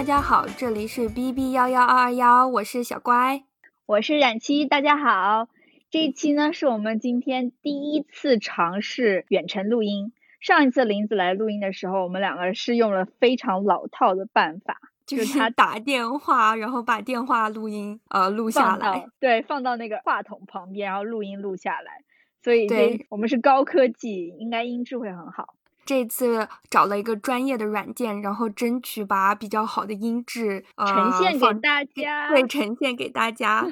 大家好，这里是 B B 幺幺二二幺，我是小乖，我是冉七，大家好。这一期呢是我们今天第一次尝试远程录音。上一次林子来录音的时候，我们两个是用了非常老套的办法，就是他 打电话，然后把电话录音呃录下来，对，放到那个话筒旁边，然后录音录下来。所以对，我们是高科技，应该音质会很好。这次找了一个专业的软件，然后争取把比较好的音质 呈现给大家，会呈现给大家。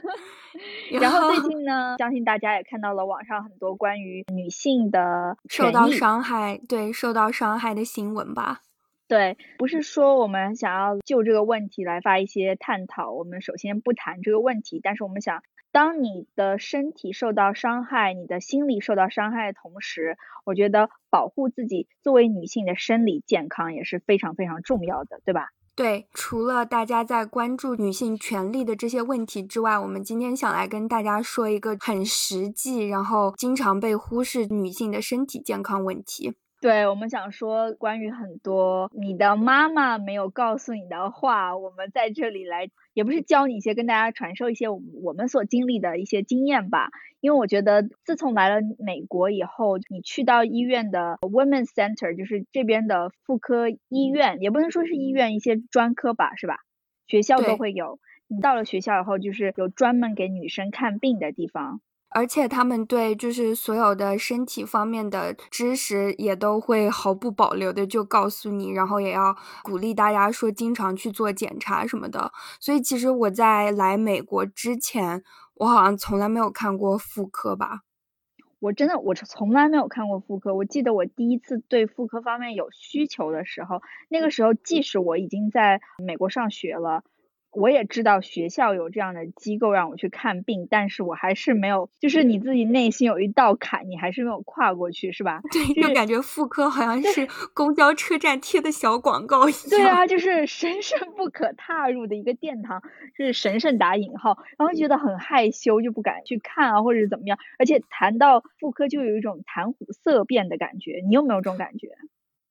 然后最近 呢，相信大家也看到了网上很多关于女性的受到伤害，对受到伤害的新闻吧？对，不是说我们想要就这个问题来发一些探讨，我们首先不谈这个问题，但是我们想。当你的身体受到伤害，你的心理受到伤害的同时，我觉得保护自己作为女性的生理健康也是非常非常重要的，对吧？对，除了大家在关注女性权利的这些问题之外，我们今天想来跟大家说一个很实际，然后经常被忽视女性的身体健康问题。对我们想说关于很多你的妈妈没有告诉你的话，我们在这里来，也不是教你一些，跟大家传授一些我们我们所经历的一些经验吧。因为我觉得自从来了美国以后，你去到医院的 Women's Center，就是这边的妇科医院，也不能说是医院，一些专科吧，是吧？学校都会有。你到了学校以后，就是有专门给女生看病的地方。而且他们对就是所有的身体方面的知识也都会毫不保留的就告诉你，然后也要鼓励大家说经常去做检查什么的。所以其实我在来美国之前，我好像从来没有看过妇科吧。我真的我从来没有看过妇科。我记得我第一次对妇科方面有需求的时候，那个时候即使我已经在美国上学了。我也知道学校有这样的机构让我去看病，但是我还是没有，就是你自己内心有一道坎，你还是没有跨过去，是吧？对，就感觉妇科好像是公交车站贴的小广告一样。对啊，就是神圣不可踏入的一个殿堂，就是神圣打引号，然后觉得很害羞，就不敢去看啊，或者是怎么样。而且谈到妇科，就有一种谈虎色变的感觉，你有没有这种感觉？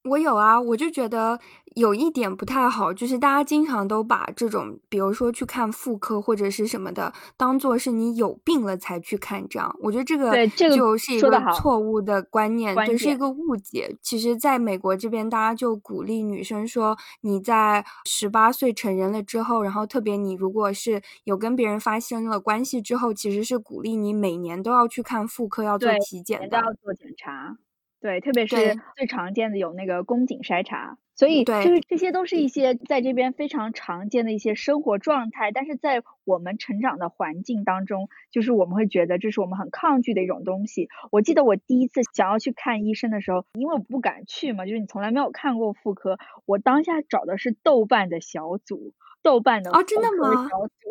我有啊，我就觉得有一点不太好，就是大家经常都把这种，比如说去看妇科或者是什么的，当做是你有病了才去看，这样，我觉得这个就是一个错误的观念，对，是一个误解。其实，在美国这边，大家就鼓励女生说，你在十八岁成人了之后，然后特别你如果是有跟别人发生了关系之后，其实是鼓励你每年都要去看妇科，要做体检的，都要做检查。对，特别是最常见的有那个宫颈筛查，所以就是这些都是一些在这边非常常见的一些生活状态，但是在我们成长的环境当中，就是我们会觉得这是我们很抗拒的一种东西。我记得我第一次想要去看医生的时候，因为我不敢去嘛，就是你从来没有看过妇科，我当下找的是豆瓣的小组。豆瓣的哦，真的吗？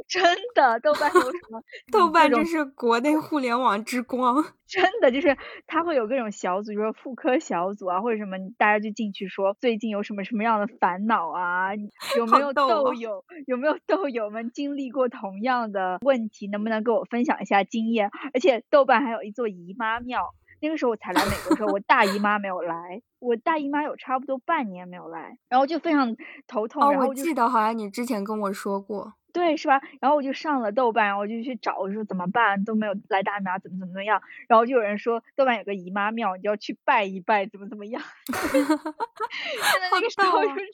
真的，豆瓣有什么？豆瓣真是国内互联网之光。真的，就是它会有各种小组，比如说妇科小组啊，或者什么，大家就进去说最近有什么什么样的烦恼啊？有没有豆友？有没有豆友们经历过同样的问题？能不能跟我分享一下经验？而且豆瓣还有一座姨妈庙。那个时候我才来美国的时候，我大姨妈没有来，我大姨妈有差不多半年没有来，然后就非常头痛。哦，我记得好像你之前跟我说过。对，是吧？然后我就上了豆瓣，我就去找，我说怎么办？都没有来大姨妈，怎么怎么样？然后就有人说豆瓣有个姨妈庙，你就要去拜一拜，怎么怎么样？现在那个时候就是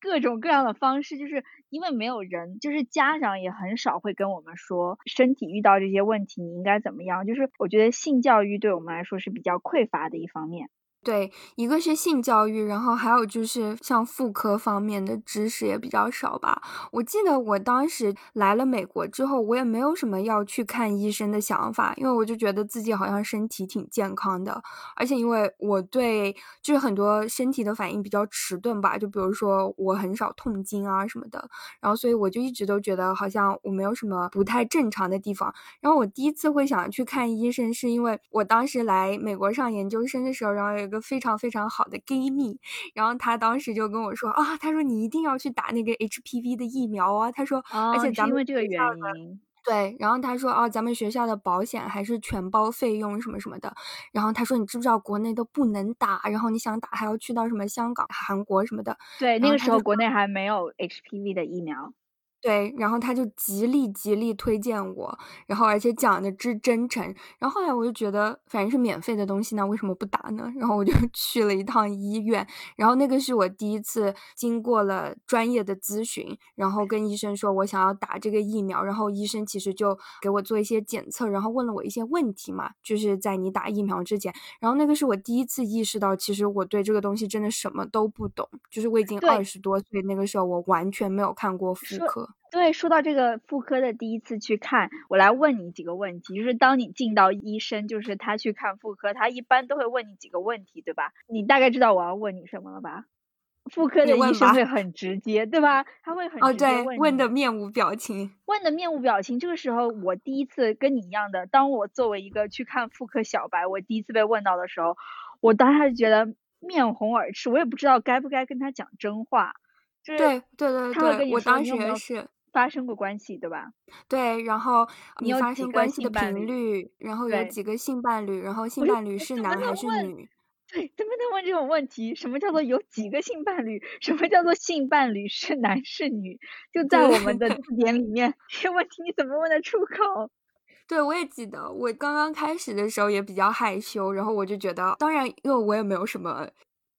各种各样的方式，就是因为没有人，就是家长也很少会跟我们说身体遇到这些问题你应该怎么样。就是我觉得性教育对我们来说是比较匮乏的一方面。对，一个是性教育，然后还有就是像妇科方面的知识也比较少吧。我记得我当时来了美国之后，我也没有什么要去看医生的想法，因为我就觉得自己好像身体挺健康的，而且因为我对就是很多身体的反应比较迟钝吧，就比如说我很少痛经啊什么的，然后所以我就一直都觉得好像我没有什么不太正常的地方。然后我第一次会想去看医生，是因为我当时来美国上研究生的时候，然后。个非常非常好的闺蜜，然后她当时就跟我说啊，她说你一定要去打那个 HPV 的疫苗啊，她说，而且咱们这个原因，对，然后他说啊，咱们学校的保险还是全包费用什么什么的。然后他说你知不知道国内都不能打，然后你想打还要去到什么香港、韩国什么的。对，那个时候国内还没有 HPV 的疫苗。对，然后他就极力极力推荐我，然后而且讲的之真诚，然后后来我就觉得，反正是免费的东西，那为什么不打呢？然后我就 去了一趟医院，然后那个是我第一次经过了专业的咨询，然后跟医生说我想要打这个疫苗，然后医生其实就给我做一些检测，然后问了我一些问题嘛，就是在你打疫苗之前，然后那个是我第一次意识到，其实我对这个东西真的什么都不懂，就是我已经二十多岁，那个时候我完全没有看过妇科。对，说到这个妇科的第一次去看，我来问你几个问题，就是当你进到医生，就是他去看妇科，他一般都会问你几个问题，对吧？你大概知道我要问你什么了吧？妇科的医生会很直接，对吧？他会很直接问，问的面无表情，问的面无表情。这个时候，我第一次跟你一样的，当我作为一个去看妇科小白，我第一次被问到的时候，我当时就觉得面红耳赤，我也不知道该不该跟他讲真话。对对对对，我当时也是。发生过关系对吧？对，然后你发生关系的频率，然后有几个性伴侣，然后性伴侣是男还是女？对，怎么能问这种问题？什么叫做有几个性伴侣？什么叫做性伴侣是男是女？就在我们的字典里 面，这问题你怎么问得出口？对，我也记得，我刚刚开始的时候也比较害羞，然后我就觉得，当然，因为我也没有什么。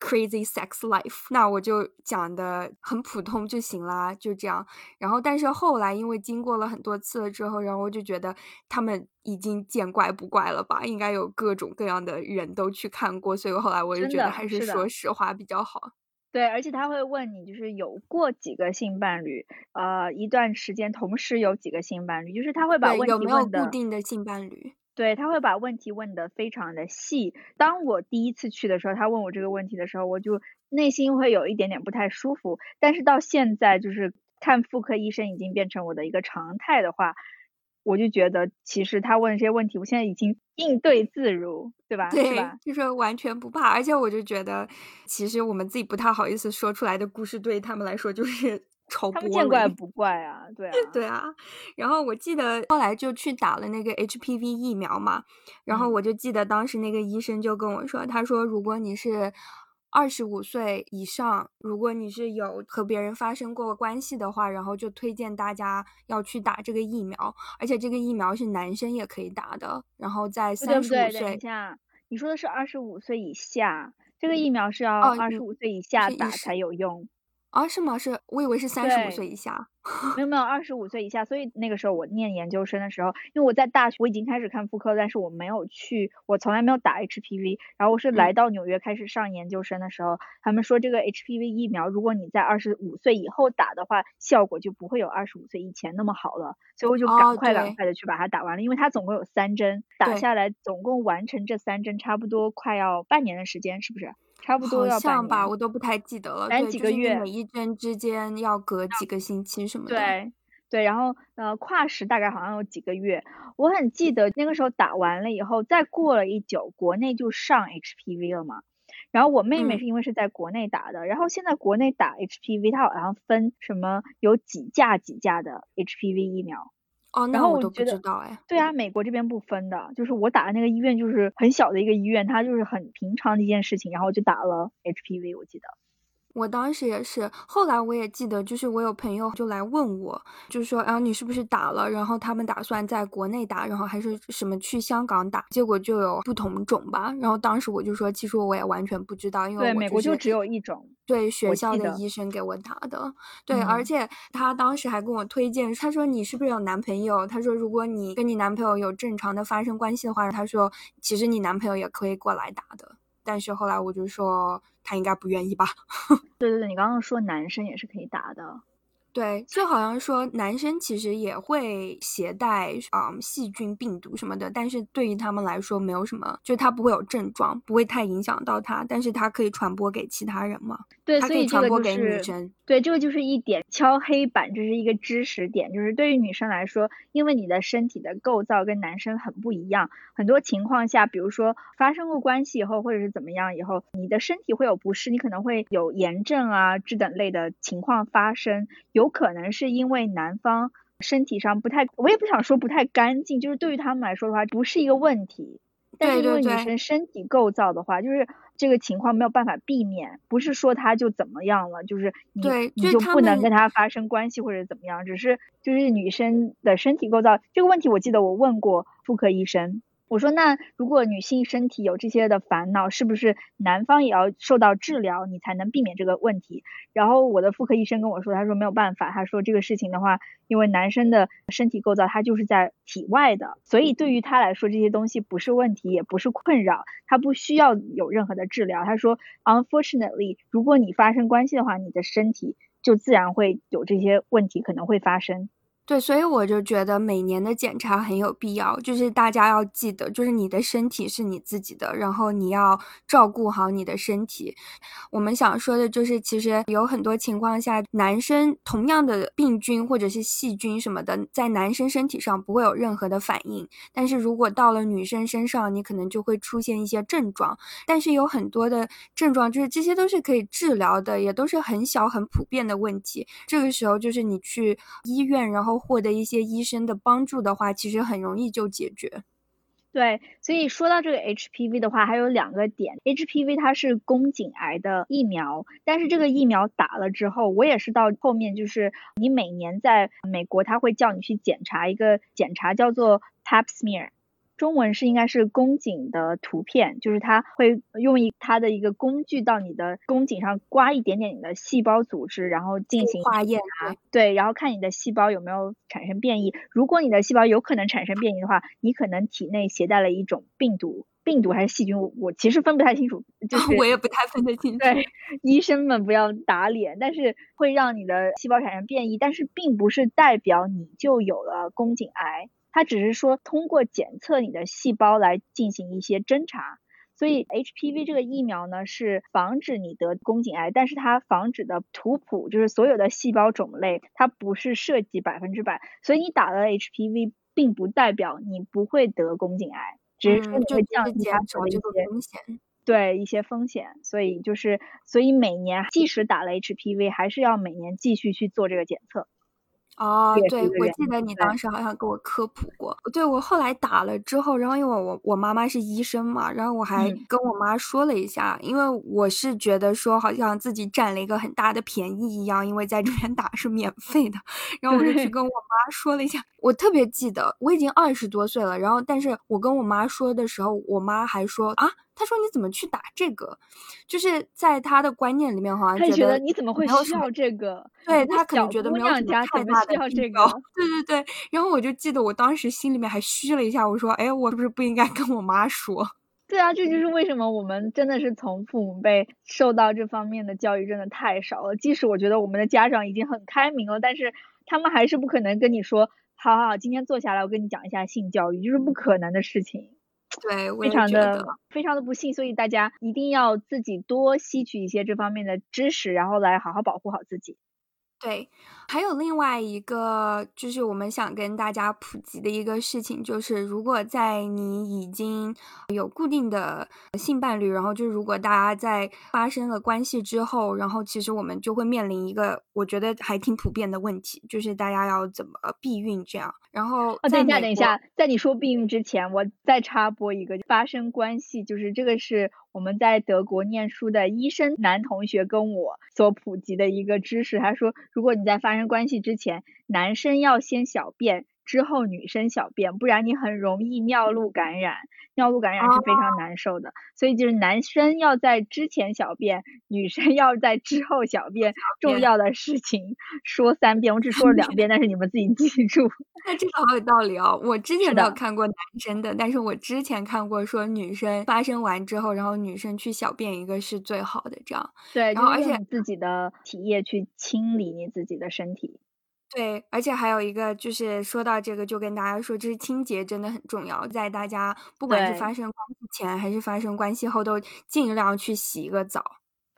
Crazy sex life，那我就讲的很普通就行啦，就这样。然后，但是后来因为经过了很多次了之后，然后我就觉得他们已经见怪不怪了吧，应该有各种各样的人都去看过，所以后来我就觉得还是说实话比较好。对，而且他会问你，就是有过几个性伴侣，呃，一段时间同时有几个性伴侣，就是他会把问题有没有固定的性伴侣。对他会把问题问得非常的细。当我第一次去的时候，他问我这个问题的时候，我就内心会有一点点不太舒服。但是到现在，就是看妇科医生已经变成我的一个常态的话，我就觉得其实他问这些问题，我现在已经应对自如，对吧？对，就是完全不怕。而且我就觉得，其实我们自己不太好意思说出来的故事，对他们来说就是。他们见怪不怪啊，对 啊，对啊。然后我记得后来就去打了那个 HPV 疫苗嘛，然后我就记得当时那个医生就跟我说，他说如果你是二十五岁以上，如果你是有和别人发生过关系的话，然后就推荐大家要去打这个疫苗，而且这个疫苗是男生也可以打的。然后在三十五岁，等一下，你说的是二十五岁以下，这个疫苗是要二十五岁以下打才有用。啊，是吗？是我以为是三十五岁以下，没有没有，二十五岁以下。所以那个时候我念研究生的时候，因为我在大学我已经开始看妇科，但是我没有去，我从来没有打 HPV。然后我是来到纽约开始上研究生的时候，他们说这个 HPV 疫苗，如果你在二十五岁以后打的话，效果就不会有二十五岁以前那么好了。所以我就赶快赶快的去把它打完了，因为它总共有三针，打下来总共完成这三针，差不多快要半年的时间，是不是？差不多好像吧，我都不太记得了。反正，几个月，每一针之间要隔几个星期什么的。对，对，然后呃，跨时大概好像有几个月。我很记得那个时候打完了以后，再过了一久，国内就上 HPV 了嘛。然后我妹妹是因为是在国内打的，然后现在国内打 HPV，它好像分什么有几价几价的 HPV 疫苗。哦，然后我都不知道哎。对啊，美国这边不分的，就是我打的那个医院就是很小的一个医院，它就是很平常的一件事情，然后就打了 HPV，我记得。我当时也是，后来我也记得，就是我有朋友就来问我，就是说，啊，你是不是打了？然后他们打算在国内打，然后还是什么去香港打？结果就有不同种吧。然后当时我就说，其实我也完全不知道，因为对美国就只有一种，对学校的医生给我打的。对，而且他当时还跟我推荐，他说你是不是有男朋友？他说如果你跟你男朋友有正常的发生关系的话，他说其实你男朋友也可以过来打的。但是后来我就说他应该不愿意吧。对对对，你刚刚说男生也是可以打的。对，就好像说男生其实也会携带啊细菌、病毒什么的，但是对于他们来说没有什么，就他不会有症状，不会太影响到他，但是他可以传播给其他人嘛？对，他可以传播给女生。对，这个就是一点敲黑板，这是一个知识点，就是对于女生来说，因为你的身体的构造跟男生很不一样，很多情况下，比如说发生过关系以后，或者是怎么样以后，你的身体会有不适，你可能会有炎症啊这等类的情况发生，有可能是因为男方身体上不太，我也不想说不太干净，就是对于他们来说的话，不是一个问题。但是因为女生身体构造的话，就是这个情况没有办法避免，不是说她就怎么样了，就是你你就不能跟她发生关系或者怎么样，只是就是女生的身体构造这个问题，我记得我问过妇科医生。我说，那如果女性身体有这些的烦恼，是不是男方也要受到治疗，你才能避免这个问题？然后我的妇科医生跟我说，他说没有办法，他说这个事情的话，因为男生的身体构造他就是在体外的，所以对于他来说这些东西不是问题，也不是困扰，他不需要有任何的治疗。他说，unfortunately，如果你发生关系的话，你的身体就自然会有这些问题可能会发生。对，所以我就觉得每年的检查很有必要，就是大家要记得，就是你的身体是你自己的，然后你要照顾好你的身体。我们想说的就是，其实有很多情况下，男生同样的病菌或者是细菌什么的，在男生身体上不会有任何的反应，但是如果到了女生身上，你可能就会出现一些症状。但是有很多的症状，就是这些都是可以治疗的，也都是很小很普遍的问题。这个时候就是你去医院，然后。获得一些医生的帮助的话，其实很容易就解决。对，所以说到这个 HPV 的话，还有两个点。HPV 它是宫颈癌的疫苗，但是这个疫苗打了之后，我也是到后面就是你每年在美国，他会叫你去检查一个检查，叫做 Pap smear。中文是应该是宫颈的图片，就是它会用一它的一个工具到你的宫颈上刮一点点你的细胞组织，然后进行化验啊，对，然后看你的细胞有没有产生变异。如果你的细胞有可能产生变异的话，你可能体内携带了一种病毒，病毒还是细菌，我其实分不太清楚，就 是我也不太分得清楚。对，医生们不要打脸，但是会让你的细胞产生变异，但是并不是代表你就有了宫颈癌。它只是说通过检测你的细胞来进行一些侦查，所以 HPV 这个疫苗呢是防止你得宫颈癌，但是它防止的图谱就是所有的细胞种类，它不是涉及百分之百，所以你打了 HPV 并不代表你不会得宫颈癌，只是说你会降低它的一些风险，对一些风险，所以就是所以每年即使打了 HPV，还是要每年继续去做这个检测。哦，对，我记得你当时好像给我科普过。对我后来打了之后，然后因为我我妈妈是医生嘛，然后我还跟我妈说了一下，因为我是觉得说好像自己占了一个很大的便宜一样，因为在这边打是免费的，然后我就去跟我妈说了一下。我特别记得，我已经二十多岁了，然后但是我跟我妈说的时候，我妈还说啊。他说：“你怎么去打这个？就是在他的观念里面，好像觉得你怎么会需要这个？对他可能觉得没有什么太大的这个。对对对。然后我就记得我当时心里面还虚了一下，我说：哎，我是不是不应该跟我妈说？对啊，这就是为什么我们真的是从父母辈受到这方面的教育真的太少了。即使我觉得我们的家长已经很开明了，但是他们还是不可能跟你说：好好好，今天坐下来，我跟你讲一下性教育，就是不可能的事情。”对，非常的非常的不幸，所以大家一定要自己多吸取一些这方面的知识，然后来好好保护好自己。对，还有另外一个，就是我们想跟大家普及的一个事情，就是如果在你已经有固定的性伴侣，然后就如果大家在发生了关系之后，然后其实我们就会面临一个我觉得还挺普遍的问题，就是大家要怎么避孕这样。然后，哦，等一下，等一下，在你说避孕之前，我再插播一个发生关系，就是这个是我们在德国念书的医生男同学跟我所普及的一个知识。他说，如果你在发生关系之前，男生要先小便。之后女生小便，不然你很容易尿路感染，尿路感染是非常难受的。所以就是男生要在之前小便，女生要在之后小便。重要的事情说三遍，我只说了两遍，但是你们自己记住。那这个好有道理哦。我之前没有看过男生的，但是我之前看过说女生发生完之后，然后女生去小便一个是最好的，这样。对，然后而且自己的体液去清理你自己的身体。对，而且还有一个就是说到这个，就跟大家说，就是清洁真的很重要，在大家不管是发生关系前还是发生关系后，都尽量去洗一个澡。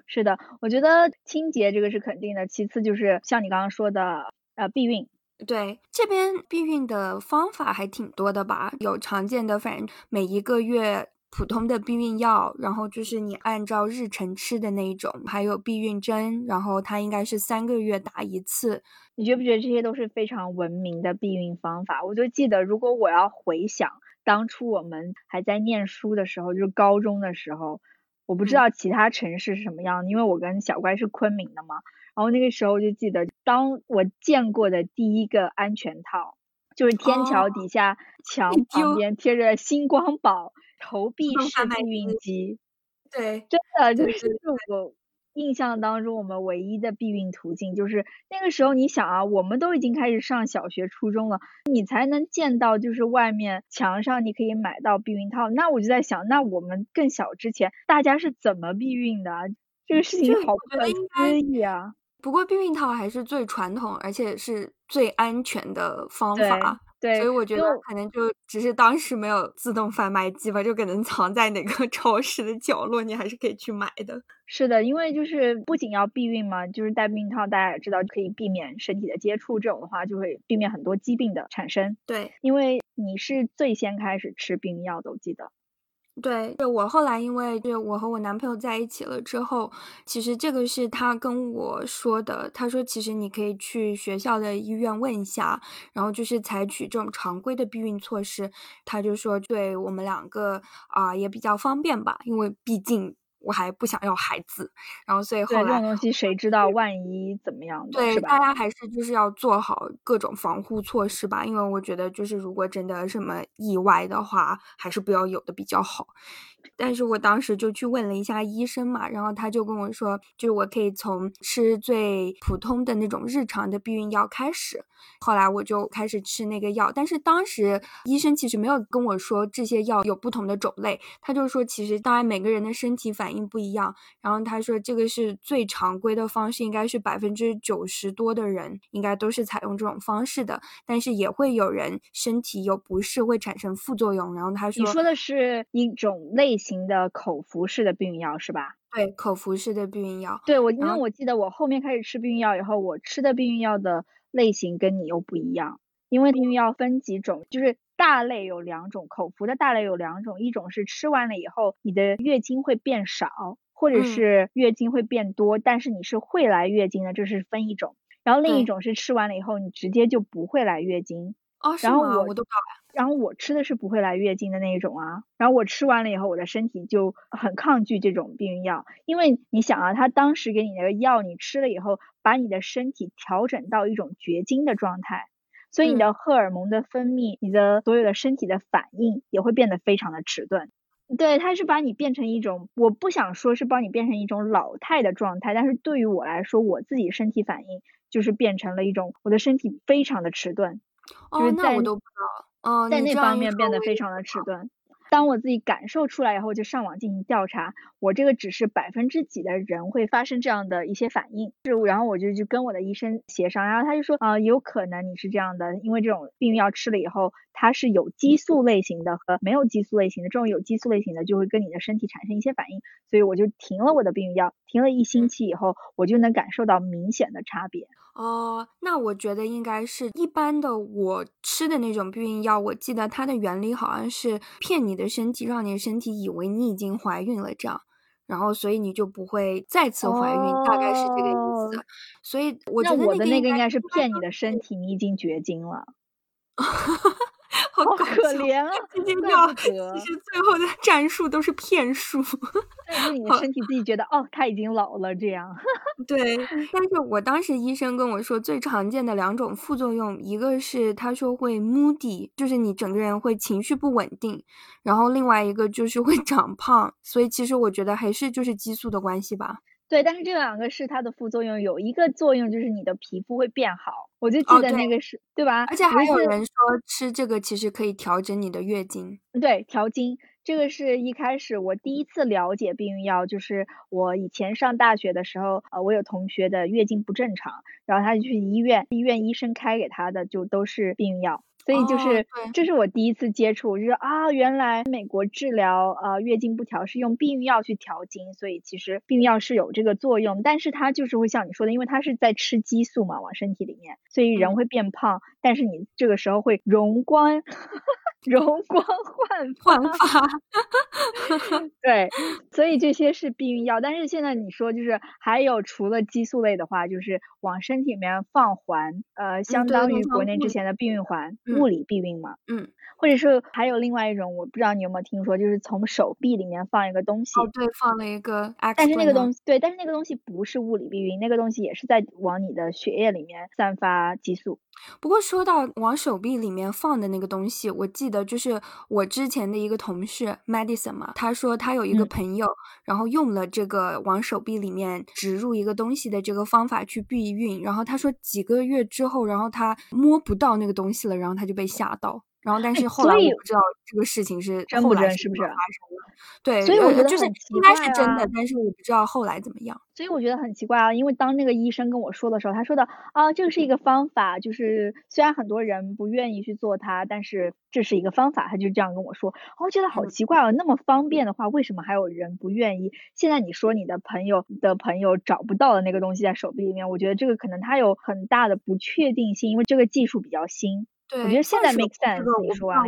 是的，我觉得清洁这个是肯定的，其次就是像你刚刚说的，呃，避孕。对，这边避孕的方法还挺多的吧？有常见的，反正每一个月普通的避孕药，然后就是你按照日程吃的那一种，还有避孕针，然后它应该是三个月打一次。你觉不觉得这些都是非常文明的避孕方法？我就记得，如果我要回想当初我们还在念书的时候，就是高中的时候，我不知道其他城市是什么样的，因为我跟小乖是昆明的嘛。然后那个时候就记得，当我见过的第一个安全套，就是天桥底下墙旁边贴着星光宝投币式避孕机。对，真的就是我印象当中我们唯一的避孕途径，就是那个时候你想啊，我们都已经开始上小学、初中了，你才能见到就是外面墙上你可以买到避孕套。那我就在想，那我们更小之前大家是怎么避孕的？这个事情好不可思议啊！不过避孕套还是最传统，而且是最安全的方法。对，所以我觉得可能就只是当时没有自动贩卖机吧，就可能藏在哪个 超市的角落，你还是可以去买的。是的，因为就是不仅要避孕嘛，就是戴避孕套，大家也知道可以避免身体的接触，这种的话就会避免很多疾病的产生。对，因为你是最先开始吃避孕药的，我记得。对，就我后来因为就我和我男朋友在一起了之后，其实这个是他跟我说的。他说，其实你可以去学校的医院问一下，然后就是采取这种常规的避孕措施。他就说，对我们两个啊也比较方便吧，因为毕竟。我还不想要孩子，然后所以后来这种东西谁知道万一怎么样？对，大家还是就是要做好各种防护措施吧，因为我觉得就是如果真的什么意外的话，还是不要有的比较好。但是我当时就去问了一下医生嘛，然后他就跟我说，就是我可以从吃最普通的那种日常的避孕药开始。后来我就开始吃那个药，但是当时医生其实没有跟我说这些药有不同的种类，他就说其实当然每个人的身体反应不一样，然后他说这个是最常规的方式，应该是百分之九十多的人应该都是采用这种方式的，但是也会有人身体有不适会产生副作用。然后他说你说的是一种类型的口服式的避孕药是吧？对，口服式的避孕药。对我，因为我记得我后面开始吃避孕药以后，我吃的避孕药的。类型跟你又不一样，因为避孕药分几种，就是大类有两种，口服的大类有两种，一种是吃完了以后你的月经会变少，或者是月经会变多，但是你是会来月经的，这是分一种。然后另一种是吃完了以后你直接就不会来月经。哦，然后我我都然后我吃的是不会来月经的那一种啊。然后我吃完了以后，我的身体就很抗拒这种避孕药，因为你想啊，他当时给你那个药，你吃了以后，把你的身体调整到一种绝经的状态，所以你的荷尔蒙的分泌，你的所有的身体的反应也会变得非常的迟钝。对，它是把你变成一种，我不想说是帮你变成一种老态的状态，但是对于我来说，我自己身体反应就是变成了一种，我的身体非常的迟钝。哦，那我都不知道。哦，在那方面变得非常的迟钝。当我自己感受出来以后，就上网进行调查。我这个只是百分之几的人会发生这样的一些反应，是，然后我就去跟我的医生协商，然后他就说，啊，有可能你是这样的，因为这种避孕药吃了以后，它是有激素类型的和没有激素类型的，这种有激素类型的就会跟你的身体产生一些反应，所以我就停了我的避孕药，停了一星期以后，我就能感受到明显的差别。哦，那我觉得应该是一般的。我吃的那种避孕药，我记得它的原理好像是骗你的身体，让你的身体以为你已经怀孕了，这样，然后所以你就不会再次怀孕，大概是这个意思。所以我觉得我的那个应该是骗你的身体，你已经绝经了。好可怜啊！这些药其实最后的 战术都是骗术，让你的身体自己觉得哦，他已经老了这样。对，但是我当时医生跟我说，最常见的两种副作用，一个是他说会 moody，就是你整个人会情绪不稳定，然后另外一个就是会长胖。所以其实我觉得还是就是激素的关系吧。对，但是这两个是它的副作用，有一个作用就是你的皮肤会变好，我就记得那个是，对吧？而且还有人说吃这个其实可以调整你的月经。对，调经，这个是一开始我第一次了解避孕药，就是我以前上大学的时候，呃，我有同学的月经不正常，然后他就去医院，医院医生开给他的就都是避孕药。所以就是，这是我第一次接触，就是啊，原来美国治疗呃月经不调是用避孕药去调经，所以其实避孕药是有这个作用，但是它就是会像你说的，因为它是在吃激素嘛，往身体里面，所以人会变胖，但是你这个时候会容光，容光焕发焕发。对，所以这些是避孕药。但是现在你说，就是还有除了激素类的话，就是往身体里面放环，呃，相当于国内之前的避孕环，物理避孕嘛。嗯。或者是还有另外一种，我不知道你有没有听说，就是从手臂里面放一个东西。哦，对，放了一个。但是那个东西，对，但是那个东西不是物理避孕，那个东西也是在往你的血液里面散发激素。不过说到往手臂里面放的那个东西，我记得就是我之前的一个同事 Madison 嘛，他说他有一个朋友，然后用了这个往手臂里面植入一个东西的这个方法去避孕，然后他说几个月之后，然后他摸不到那个东西了，然后他就被吓到。然后，但是后来我不知道这个事情是真不真，是不是发生了？对，所以我觉得就是应该是真的，但是我不知道后来怎么样。所以我觉得很奇怪啊，因为当那个医生跟我说的时候，他说的啊，这个是一个方法，就是虽然很多人不愿意去做它，但是这是一个方法，他就这样跟我说。我觉得好奇怪啊，那么方便的话，为什么还有人不愿意？现在你说你的朋友的朋友找不到的那个东西在手臂里面，我觉得这个可能它有很大的不确定性，因为这个技术比较新。对，我觉得现在 make sense。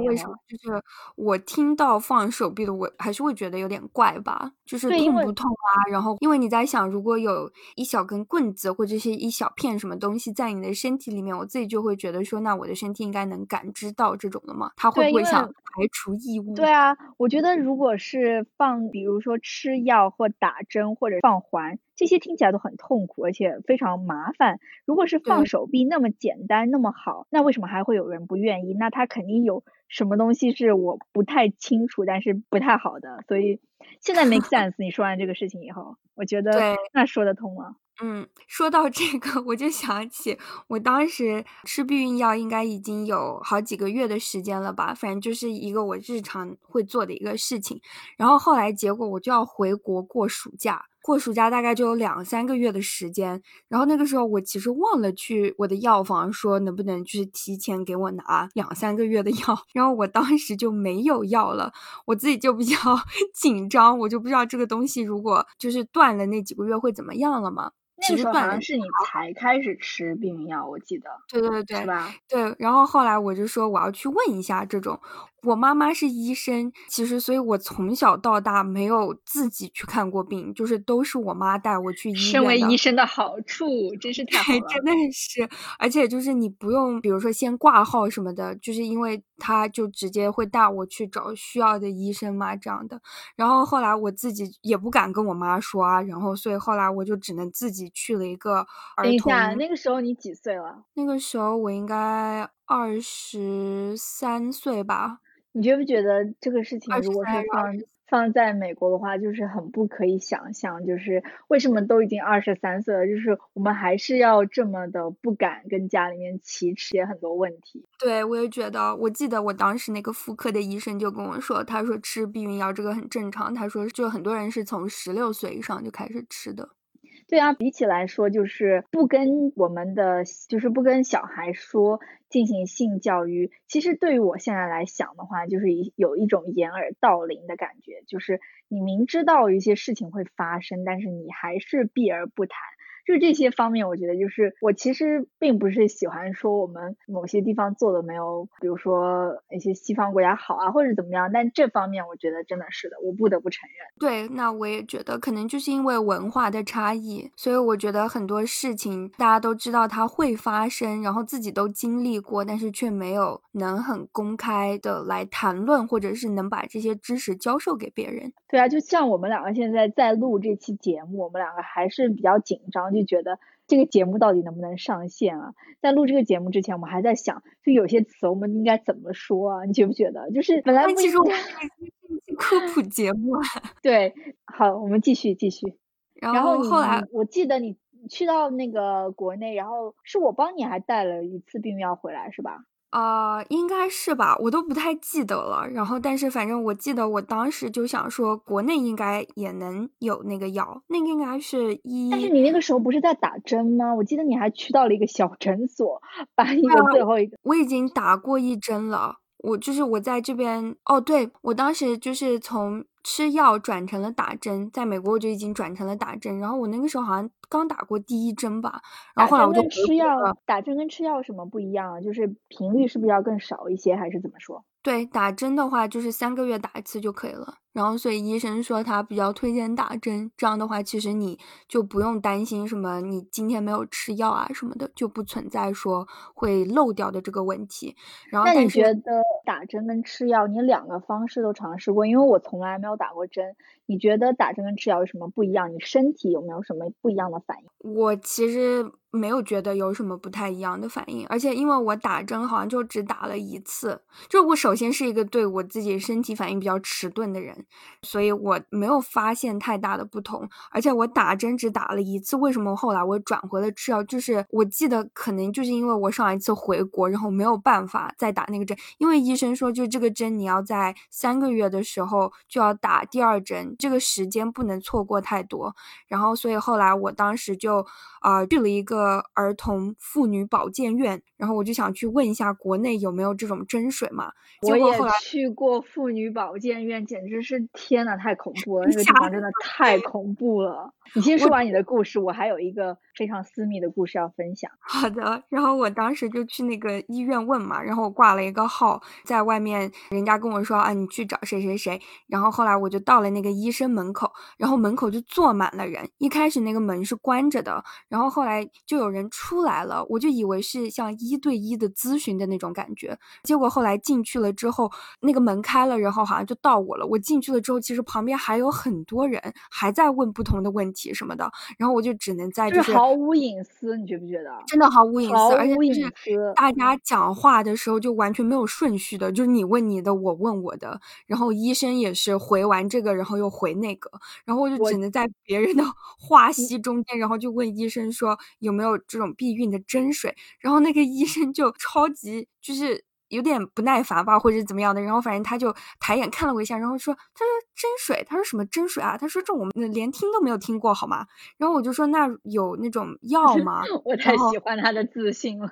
为什么？就是我听到放手臂的，我还是会觉得有点怪吧。就是痛不痛啊？然后，因为你在想，如果有一小根棍子或者是一小片什么东西在你的身体里面，我自己就会觉得说，那我的身体应该能感知到这种的嘛？他会不会想排除异物？对啊，我觉得如果是放，比如说吃药或打针或者放环。这些听起来都很痛苦，而且非常麻烦。如果是放手臂那么简单那么好，那为什么还会有人不愿意？那他肯定有什么东西是我不太清楚，但是不太好的。所以现在 make sense。你说完这个事情以后，我觉得那说得通了。嗯，说到这个，我就想起我当时吃避孕药，应该已经有好几个月的时间了吧。反正就是一个我日常会做的一个事情。然后后来结果我就要回国过暑假。过暑假大概就有两三个月的时间，然后那个时候我其实忘了去我的药房说能不能就是提前给我拿两三个月的药，然后我当时就没有药了，我自己就比较 紧张，我就不知道这个东西如果就是断了那几个月会怎么样了嘛。那个时候好像是你才开始吃避孕药，我记得。对对对，是吧？对，然后后来我就说我要去问一下这种。我妈妈是医生，其实所以我从小到大没有自己去看过病，就是都是我妈带我去医院。身为医生的好处真是 太好了，真的是，而且就是你不用，比如说先挂号什么的，就是因为他就直接会带我去找需要的医生嘛，这样的。然后后来我自己也不敢跟我妈说啊，然后所以后来我就只能自己去了一个儿童。等一下，那个时候你几岁了？那个时候我应该二十三岁吧。你觉不觉得这个事情如果是放放在美国的话，就是很不可以想象，就是为什么都已经二十三岁了，就是我们还是要这么的不敢跟家里面启齿很多问题。对，我也觉得，我记得我当时那个妇科的医生就跟我说，他说吃避孕药这个很正常，他说就很多人是从十六岁以上就开始吃的。对啊，比起来说，就是不跟我们的，就是不跟小孩说进行性教育。其实对于我现在来想的话，就是有一种掩耳盗铃的感觉，就是你明知道一些事情会发生，但是你还是避而不谈。就这些方面，我觉得就是我其实并不是喜欢说我们某些地方做的没有，比如说一些西方国家好啊，或者怎么样。但这方面我觉得真的是的，我不得不承认。对，那我也觉得可能就是因为文化的差异，所以我觉得很多事情大家都知道它会发生，然后自己都经历过，但是却没有能很公开的来谈论，或者是能把这些知识教授给别人。对啊，就像我们两个现在在录这期节目，我们两个还是比较紧张。就觉得这个节目到底能不能上线啊？在录这个节目之前，我们还在想，就有些词我们应该怎么说啊？你觉不觉得？就是本来不是科普节目啊。对，好，我们继续继续。然后后来，我记得你去到那个国内，然后是我帮你还带了一次避孕药回来，是吧？啊，应该是吧，我都不太记得了。然后，但是反正我记得我当时就想说，国内应该也能有那个药，那个应该是一。但是你那个时候不是在打针吗？我记得你还去到了一个小诊所，把你的最后一个。我已经打过一针了，我就是我在这边哦，对我当时就是从。吃药转成了打针，在美国我就已经转成了打针，然后我那个时候好像刚打过第一针吧，然后后来我就吃药，打针跟吃药什么不一样啊？就是频率是不是要更少一些，还是怎么说？对，打针的话就是三个月打一次就可以了。然后，所以医生说他比较推荐打针，这样的话，其实你就不用担心什么，你今天没有吃药啊什么的，就不存在说会漏掉的这个问题。然后，那你觉得打针跟吃药，你两个方式都尝试过？因为我从来没有打过针，你觉得打针跟吃药有什么不一样？你身体有没有什么不一样的反应？我其实。没有觉得有什么不太一样的反应，而且因为我打针好像就只打了一次，就我首先是一个对我自己身体反应比较迟钝的人，所以我没有发现太大的不同。而且我打针只打了一次，为什么后来我转回了吃药？就是我记得可能就是因为我上一次回国，然后没有办法再打那个针，因为医生说就这个针你要在三个月的时候就要打第二针，这个时间不能错过太多。然后所以后来我当时就啊去了一个。个儿童妇女保健院，然后我就想去问一下国内有没有这种针水嘛。我也去过妇女保健院，简直是天呐，太恐怖了！那个地方真的太恐怖了。你先说完你的故事，我还有一个非常私密的故事要分享。好的，然后我当时就去那个医院问嘛，然后我挂了一个号，在外面，人家跟我说啊，你去找谁谁谁。然后后来我就到了那个医生门口，然后门口就坐满了人。一开始那个门是关着的，然后后来就有人出来了，我就以为是像一对一的咨询的那种感觉。结果后来进去了之后，那个门开了，然后好像就到我了。我进去了之后，其实旁边还有很多人还在问不同的问题。什么的，然后我就只能在就是毫无隐私，你觉不觉得？真的毫无隐私，而且就是大家讲话的时候就完全没有顺序的，就是你问你的，我问我的，然后医生也是回完这个，然后又回那个，然后我就只能在别人的 话隙中间，然后就问医生说有没有没有这种避孕的针水，然后那个医生就超级就是。有点不耐烦吧，或者怎么样的，然后反正他就抬眼看了我一下，然后说：“他说真水，他说什么真水啊？他说这我们连听都没有听过，好吗？”然后我就说：“那有那种药吗？” 我太喜欢他的自信了，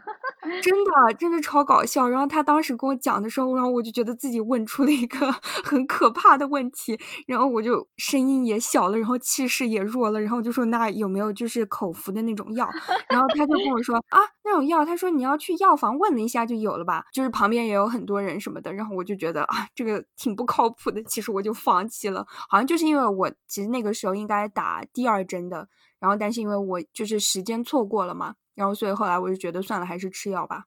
真的，真的超搞笑。然后他当时跟我讲的时候，然后我就觉得自己问出了一个 很可怕的问题，然后我就声音也小了，然后气势也弱了，然后就说：“那有没有就是口服的那种药？”然后他就跟我说：“ 啊，那种药，他说你要去药房问了一下就有了吧，就是旁。”旁边也有很多人什么的，然后我就觉得啊，这个挺不靠谱的。其实我就放弃了，好像就是因为我其实那个时候应该打第二针的，然后但是因为我就是时间错过了嘛，然后所以后来我就觉得算了，还是吃药吧。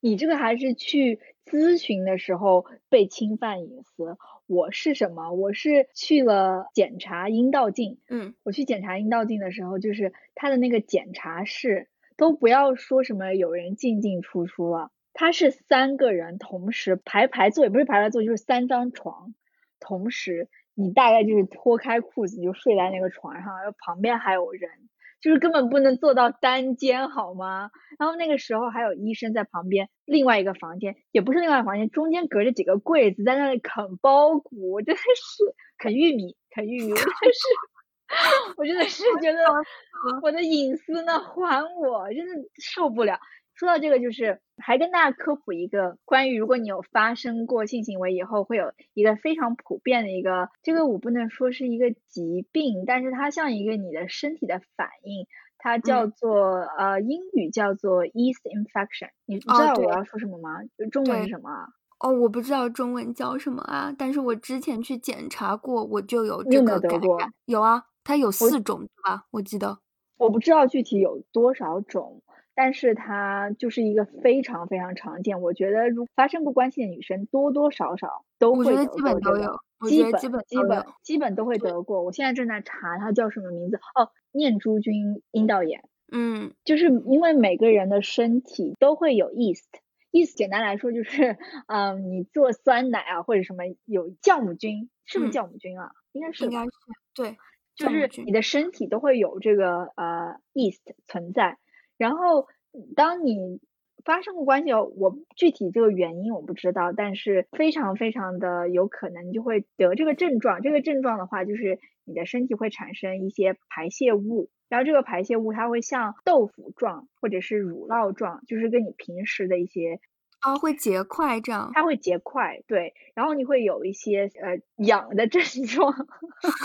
你这个还是去咨询的时候被侵犯隐私，我是什么？我是去了检查阴道镜，嗯，我去检查阴道镜的时候，就是他的那个检查室都不要说什么有人进进出出了。他是三个人同时排排坐，也不是排排坐，就是三张床，同时你大概就是脱开裤子就睡在那个床上，然后旁边还有人，就是根本不能做到单间，好吗？然后那个时候还有医生在旁边，另外一个房间也不是另外房间，中间隔着几个柜子在那里啃包谷，真的是啃玉米，啃玉米，真的是，我真的是觉得我的隐私呢，还我，真的受不了。说到这个，就是还跟大家科普一个关于，如果你有发生过性行为以后，会有一个非常普遍的一个，这个我不能说是一个疾病，但是它像一个你的身体的反应，它叫做呃英语叫做 yeast infection。你知道我要说什么吗？中文是什么？哦，我不知道中文叫什么啊，但是我之前去检查过，我就有这个感染。有啊，它有四种对吧？我记得。我不知道具体有多少种。但是它就是一个非常非常常见，我觉得如发生过关系的女生多多少少都会得过基本都有，基本基本基本基本都会得过。我现在正在查它叫什么名字哦，念珠菌阴道炎。嗯，就是因为每个人的身体都会有 yeast，yeast 简单来说就是，嗯，你做酸奶啊或者什么有酵母菌，是不是酵母菌啊？应该是，应该是，对，就是你的身体都会有这个呃 yeast 存在。然后，当你发生过关系，我具体这个原因我不知道，但是非常非常的有可能就会得这个症状。这个症状的话，就是你的身体会产生一些排泄物，然后这个排泄物它会像豆腐状或者是乳酪状，就是跟你平时的一些啊，会结块这样。它会结块，对，然后你会有一些呃痒的症状。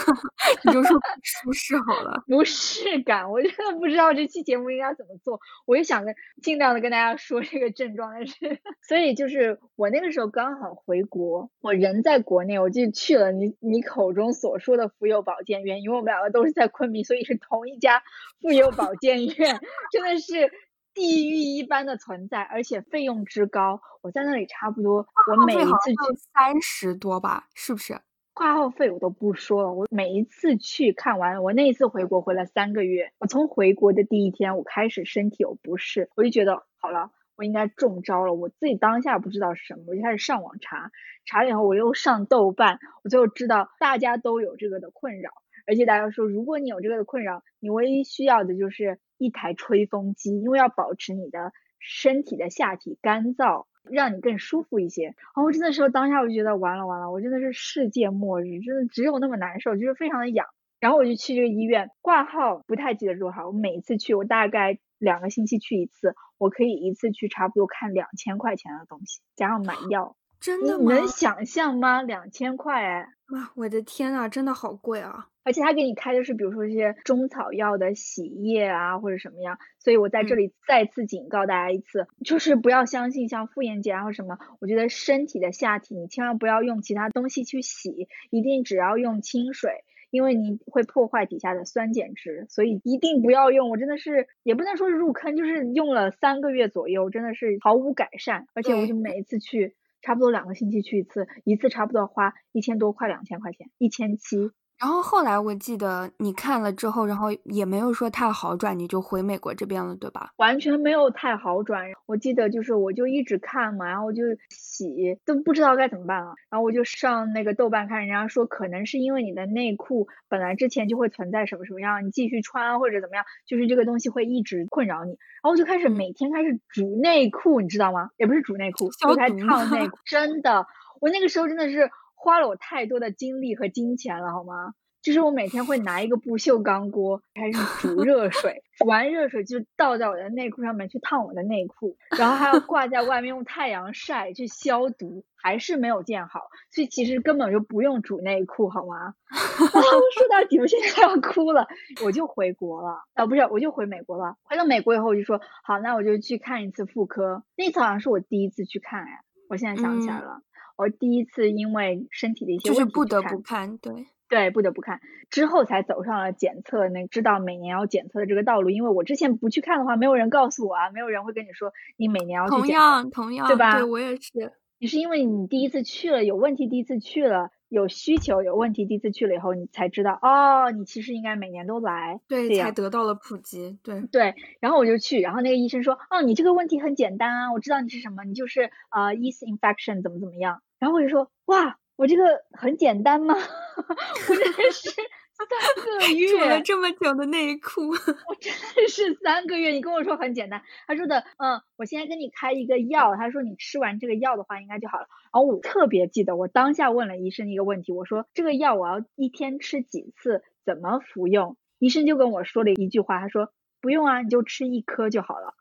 你就说舒适好了，不适感，我真的不知道这期节目应该怎么做。我也想跟尽量的跟大家说这个症状，但是 所以就是我那个时候刚好回国，我人在国内，我就去了你你口中所说的妇幼保健院，因为我们两个都是在昆明，所以是同一家妇幼保健院，真的是地狱一般的存在，而且费用之高，我在那里差不多我每一次去三十多吧，是不是？挂号费我都不说了，我每一次去看完，我那一次回国回了三个月，我从回国的第一天，我开始身体有不适，我就觉得好了，我应该中招了。我自己当下不知道是什么，我就开始上网查，查了以后我又上豆瓣，我最后知道大家都有这个的困扰，而且大家说，如果你有这个困扰，你唯一需要的就是一台吹风机，因为要保持你的身体的下体干燥。让你更舒服一些。然后真的时候当下我就觉得完了完了，我真的是世界末日，真的只有那么难受，就是非常的痒。然后我就去这个医院挂号，不太记得多少。我每次去，我大概两个星期去一次，我可以一次去差不多看两千块钱的东西，加上买药。真的吗？能想象吗？两千块哎！哇，我的天啊，真的好贵啊！而且他给你开的是，比如说一些中草药的洗液啊，或者什么样。所以我在这里再次警告大家一次，就是不要相信像妇炎洁啊或什么。我觉得身体的下体，你千万不要用其他东西去洗，一定只要用清水，因为你会破坏底下的酸碱值。所以一定不要用。我真的是也不能说是入坑，就是用了三个月左右，真的是毫无改善。而且我就每一次去。差不多两个星期去一次，一次差不多花一千多块，两千块钱，一千七。然后后来我记得你看了之后，然后也没有说太好转，你就回美国这边了，对吧？完全没有太好转。我记得就是我就一直看嘛，然后我就洗，都不知道该怎么办了。然后我就上那个豆瓣看，人家说可能是因为你的内裤本来之前就会存在什么什么样，你继续穿或者怎么样，就是这个东西会一直困扰你。然后我就开始每天开始煮内裤，你知道吗？也不是煮内裤，就开始烫内 裤。真的，我那个时候真的是。花了我太多的精力和金钱了，好吗？就是我每天会拿一个不锈钢锅，开始煮 热水，煮完热水就倒在我的内裤上面去烫我的内裤，然后还要挂在外面用太阳晒去消毒，还是没有见好。所以其实根本就不用煮内裤，好吗？说到底，我现在要哭了。我就回国了，啊，不是，我就回美国了。回到美国以后，我就说好，那我就去看一次妇科。那次好像是我第一次去看，哎，我现在想起来了。我第一次因为身体的一些就是不得不看，对对，不得不看，之后才走上了检测那知道每年要检测的这个道路。因为我之前不去看的话，没有人告诉我啊，没有人会跟你说你每年要去同样同样对吧？对我也是。你是因为你第一次去了有问题，第一次去了有需求有问题，第一次去了以后你才知道哦，你其实应该每年都来，对，才得到了普及，对对。然后我就去，然后那个医生说，哦，你这个问题很简单啊，我知道你是什么，你就是呃，yeast infection 怎么怎么样。然后我就说哇，我这个很简单吗？我真的是三个 月煮了这么久的内裤，我真的是三个月。你跟我说很简单，他说的嗯，我现在给你开一个药，他说你吃完这个药的话应该就好了。然后我特别记得，我当下问了医生一个问题，我说这个药我要一天吃几次，怎么服用？医生就跟我说了一句话，他说不用啊，你就吃一颗就好了。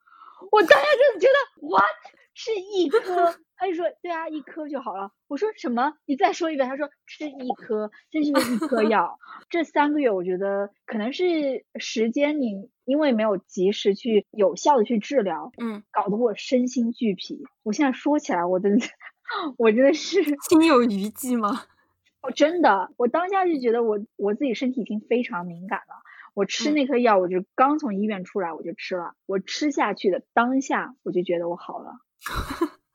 我当下真的觉得 what 是一颗？他就说对啊，一颗就好了。我说什么？你再说一遍。他说吃一颗，这就是一颗药。这三个月，我觉得可能是时间，你因为没有及时去有效的去治疗，嗯，搞得我身心俱疲。我现在说起来，我真的，我真的是心有余悸吗？我 真的，我当下就觉得我我自己身体已经非常敏感了。我吃那颗药，我就刚从医院出来，我就吃了。我吃下去的当下，我就觉得我好了。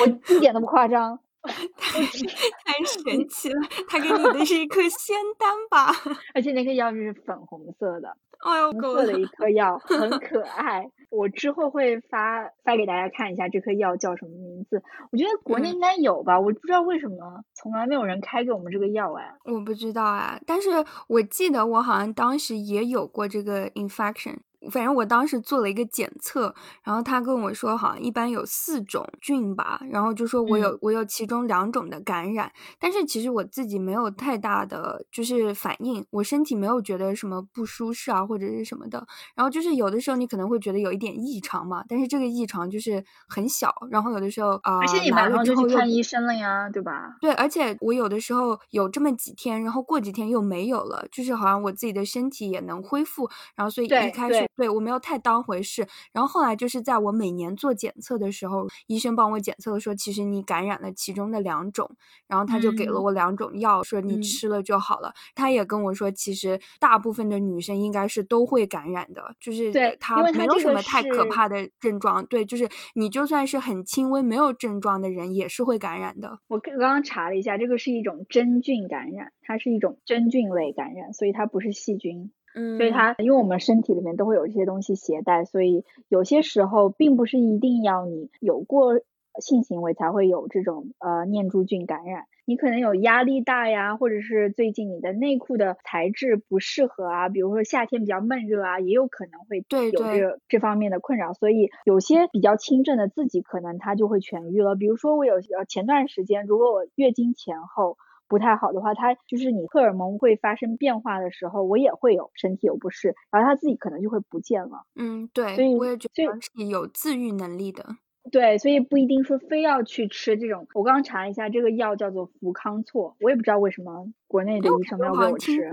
我一点都不夸张，太太神奇了！他给你的是一颗仙丹吧？而且那颗药是粉红色的，哎呦，红色的 一颗药，很可爱。我之后会发发给大家看一下这颗药叫什么名字。我觉得国内应该有吧，我不知道为什么从来没有人开给我们这个药哎。我不知道啊，但是我记得我好像当时也有过这个 infection。反正我当时做了一个检测，然后他跟我说，好像一般有四种菌吧，然后就说我有我有其中两种的感染，但是其实我自己没有太大的就是反应，我身体没有觉得什么不舒适啊或者是什么的。然后就是有的时候你可能会觉得有一点异常嘛，但是这个异常就是很小。然后有的时候啊，而且你马上就去看医生了呀，对吧？对，而且我有的时候有这么几天，然后过几天又没有了，就是好像我自己的身体也能恢复。然后所以一开始对我没有太当回事。然后后来就是在我每年做检测的时候，医生帮我检测说，其实你感染了其中的两种，然后他就给了我两种药，说你吃了就好了。他也跟我说，其实大部分的女生应该是都会感染的，就是他没有什么太可怕的症状。对，就是你就算是很轻微没有症状的人，也是会感染的。我刚刚查了一下，这个是一种真菌感染，它是一种真菌类感染，所以它不是细菌。嗯，所以它，因为我们身体里面都会有这些东西携带，所以有些时候并不是一定要你有过性行为才会有这种呃念珠菌感染。你可能有压力大呀，或者是最近你的内裤的材质不适合啊，比如说夏天比较闷热啊，也有可能会有这这方面的困扰。所以有些比较轻症的自己可能它就会痊愈了。比如说我有前段时间，如果我月经前后。不太好的话，它就是你荷尔蒙会发生变化的时候，我也会有身体有不适，然后它自己可能就会不见了。嗯，对，所以我也觉得是有自愈能力的。对，所以不一定说非要去吃这种。我刚刚查了一下，这个药叫做福康唑，我也不知道为什么。国内的医生没有给我吃，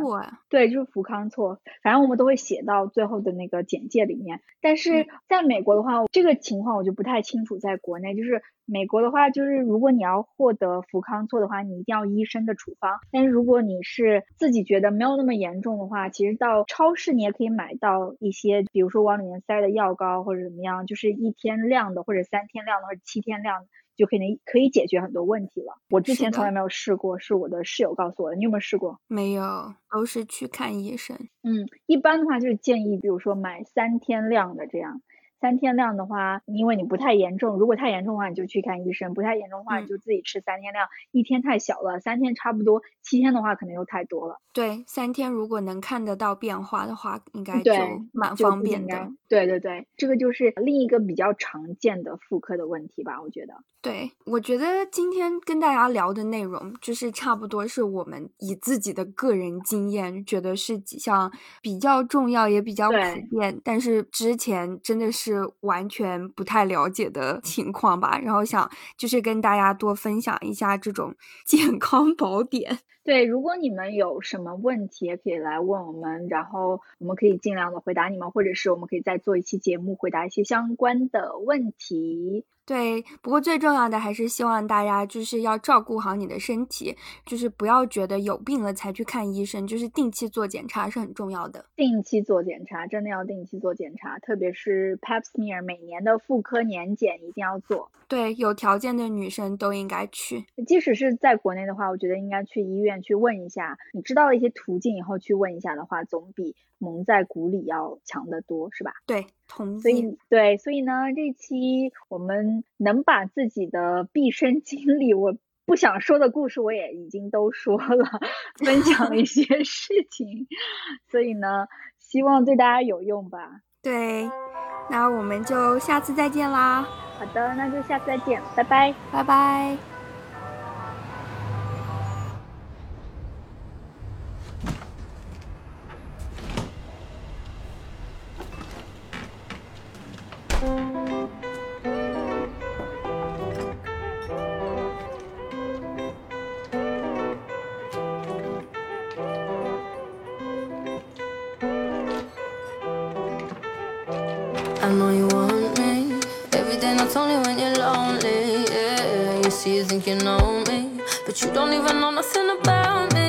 对，就是福康唑，反正我们都会写到最后的那个简介里面。但是在美国的话，这个情况我就不太清楚。在国内，就是美国的话，就是如果你要获得福康唑的话，你一定要医生的处方。但是如果你是自己觉得没有那么严重的话，其实到超市你也可以买到一些，比如说往里面塞的药膏或者怎么样，就是一天量的或者三天量的或者七天量的。就可以可以解决很多问题了。我之前从来没有试过，是我的室友告诉我的。你有没有试过？没有，都是去看医生。嗯，一般的话就是建议，比如说买三天量的这样。三天量的话，因为你不太严重，如果太严重的话，你就去看医生；不太严重的话，你就自己吃三天量。一天太小了，三天差不多，七天的话可能又太多了。对，三天如果能看得到变化的话，应该就蛮方便的。对对对，这个就是另一个比较常见的妇科的问题吧，我觉得。对，我觉得今天跟大家聊的内容，就是差不多是我们以自己的个人经验，觉得是几项比较重要也比较普遍，但是之前真的是。是完全不太了解的情况吧，然后想就是跟大家多分享一下这种 健康宝典。对，如果你们有什么问题，也可以来问我们，然后我们可以尽量的回答你们，或者是我们可以再做一期节目回答一些相关的问题。对，不过最重要的还是希望大家就是要照顾好你的身体，就是不要觉得有病了才去看医生，就是定期做检查是很重要的。定期做检查，真的要定期做检查，特别是 Pap smear，每年的妇科年检一定要做。对，有条件的女生都应该去。即使是在国内的话，我觉得应该去医院去问一下，你知道了一些途径以后去问一下的话，总比。蒙在鼓里要强得多，是吧？对，所以，对，所以呢，这期我们能把自己的毕生经历，我不想说的故事，我也已经都说了，分享了一些 事情。所以呢，希望对大家有用吧。对，那我们就下次再见啦。好的，那就下次再见，拜拜，拜拜。I know you want me every day, not only when you're lonely. Yeah, you see, you think you know me, but you don't even know nothing about me.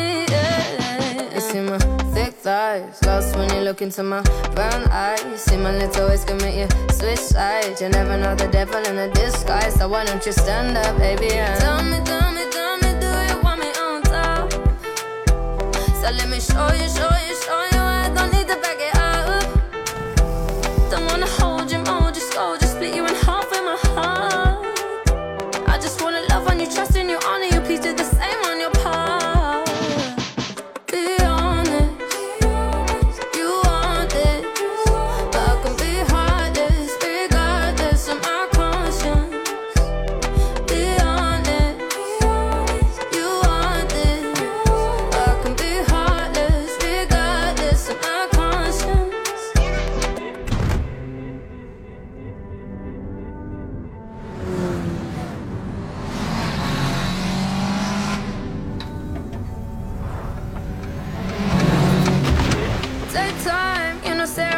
Lost when you look into my brown eyes. See my little ways commit you switch sides. You never know the devil in a disguise, so why don't you stand up, baby? And tell me, tell me, tell me, do you want me on top? So let me show you, show you, show you. I don't need to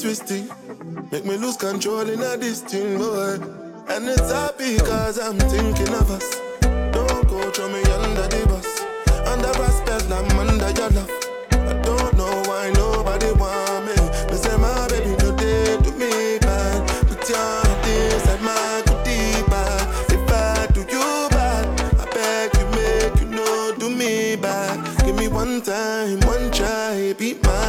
twisting. Make me lose control in a this boy. And it's happy cause I'm thinking of us. Don't go throw me under the bus. Under a spell, I'm under your love. I don't know why nobody want me. Me say my baby no day to me bad Put your hand inside my goodie bag If I do you bad I beg you make you know do me bad. Give me one time, one try Be mine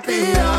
happy now.